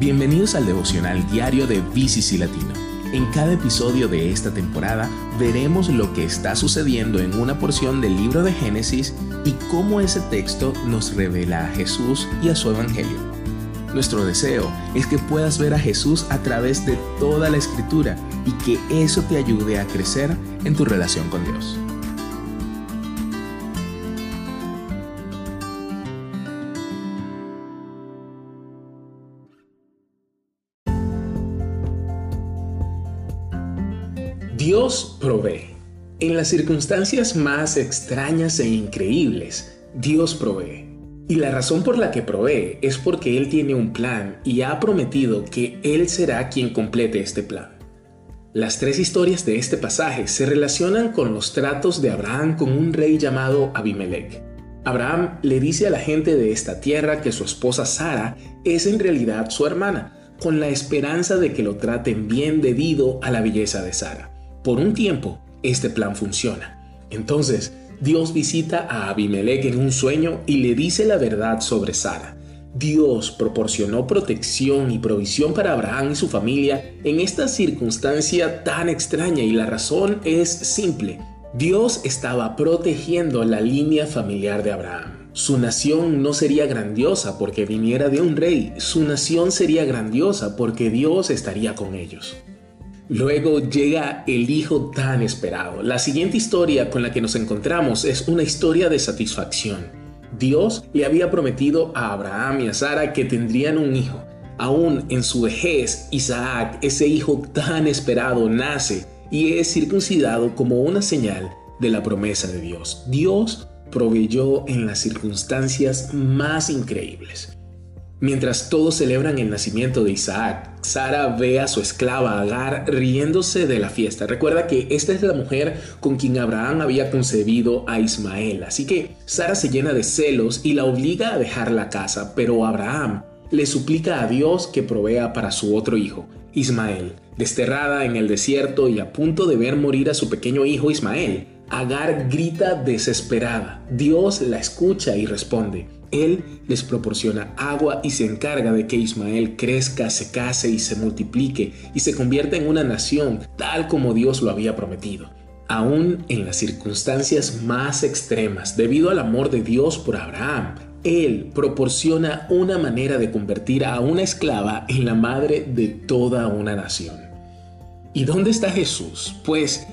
Bienvenidos al devocional diario de BCC Latino. En cada episodio de esta temporada veremos lo que está sucediendo en una porción del libro de Génesis y cómo ese texto nos revela a Jesús y a su Evangelio. Nuestro deseo es que puedas ver a Jesús a través de toda la escritura y que eso te ayude a crecer en tu relación con Dios. Dios provee. En las circunstancias más extrañas e increíbles, Dios provee. Y la razón por la que provee es porque Él tiene un plan y ha prometido que Él será quien complete este plan. Las tres historias de este pasaje se relacionan con los tratos de Abraham con un rey llamado Abimelech. Abraham le dice a la gente de esta tierra que su esposa Sara es en realidad su hermana, con la esperanza de que lo traten bien debido a la belleza de Sara. Por un tiempo, este plan funciona. Entonces, Dios visita a Abimelech en un sueño y le dice la verdad sobre Sara. Dios proporcionó protección y provisión para Abraham y su familia en esta circunstancia tan extraña y la razón es simple. Dios estaba protegiendo la línea familiar de Abraham. Su nación no sería grandiosa porque viniera de un rey, su nación sería grandiosa porque Dios estaría con ellos. Luego llega el hijo tan esperado. La siguiente historia con la que nos encontramos es una historia de satisfacción. Dios le había prometido a Abraham y a Sara que tendrían un hijo. Aún en su vejez, Isaac, ese hijo tan esperado, nace y es circuncidado como una señal de la promesa de Dios. Dios proveyó en las circunstancias más increíbles. Mientras todos celebran el nacimiento de Isaac, Sara ve a su esclava Agar riéndose de la fiesta. Recuerda que esta es la mujer con quien Abraham había concebido a Ismael. Así que Sara se llena de celos y la obliga a dejar la casa, pero Abraham le suplica a Dios que provea para su otro hijo, Ismael. Desterrada en el desierto y a punto de ver morir a su pequeño hijo Ismael, Agar grita desesperada. Dios la escucha y responde. Él les proporciona agua y se encarga de que Ismael crezca, se case y se multiplique y se convierta en una nación tal como Dios lo había prometido. Aún en las circunstancias más extremas, debido al amor de Dios por Abraham, Él proporciona una manera de convertir a una esclava en la madre de toda una nación. ¿Y dónde está Jesús? Pues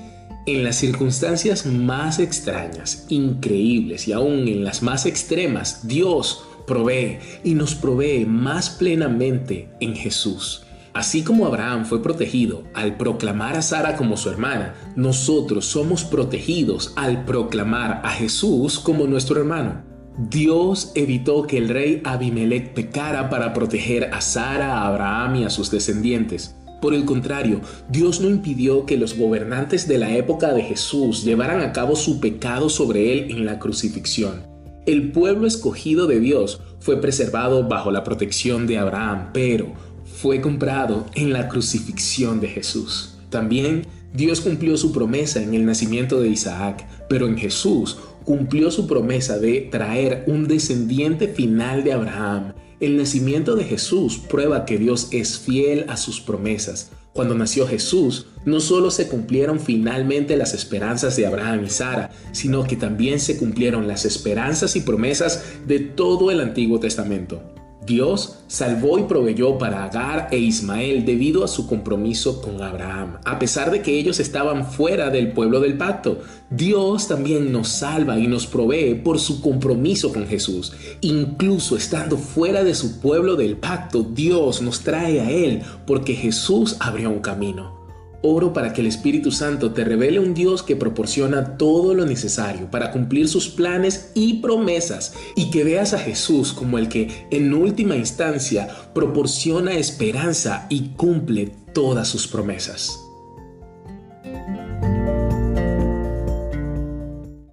en las circunstancias más extrañas, increíbles y aún en las más extremas, Dios provee y nos provee más plenamente en Jesús. Así como Abraham fue protegido al proclamar a Sara como su hermana, nosotros somos protegidos al proclamar a Jesús como nuestro hermano. Dios evitó que el rey Abimelech pecara para proteger a Sara, a Abraham y a sus descendientes. Por el contrario, Dios no impidió que los gobernantes de la época de Jesús llevaran a cabo su pecado sobre él en la crucifixión. El pueblo escogido de Dios fue preservado bajo la protección de Abraham, pero fue comprado en la crucifixión de Jesús. También Dios cumplió su promesa en el nacimiento de Isaac, pero en Jesús cumplió su promesa de traer un descendiente final de Abraham el nacimiento de Jesús prueba que Dios es fiel a sus promesas. Cuando nació Jesús, no solo se cumplieron finalmente las esperanzas de Abraham y Sara, sino que también se cumplieron las esperanzas y promesas de todo el Antiguo Testamento. Dios salvó y proveyó para Agar e Ismael debido a su compromiso con Abraham. A pesar de que ellos estaban fuera del pueblo del pacto, Dios también nos salva y nos provee por su compromiso con Jesús. Incluso estando fuera de su pueblo del pacto, Dios nos trae a Él porque Jesús abrió un camino. Oro para que el Espíritu Santo te revele un Dios que proporciona todo lo necesario para cumplir sus planes y promesas y que veas a Jesús como el que en última instancia proporciona esperanza y cumple todas sus promesas.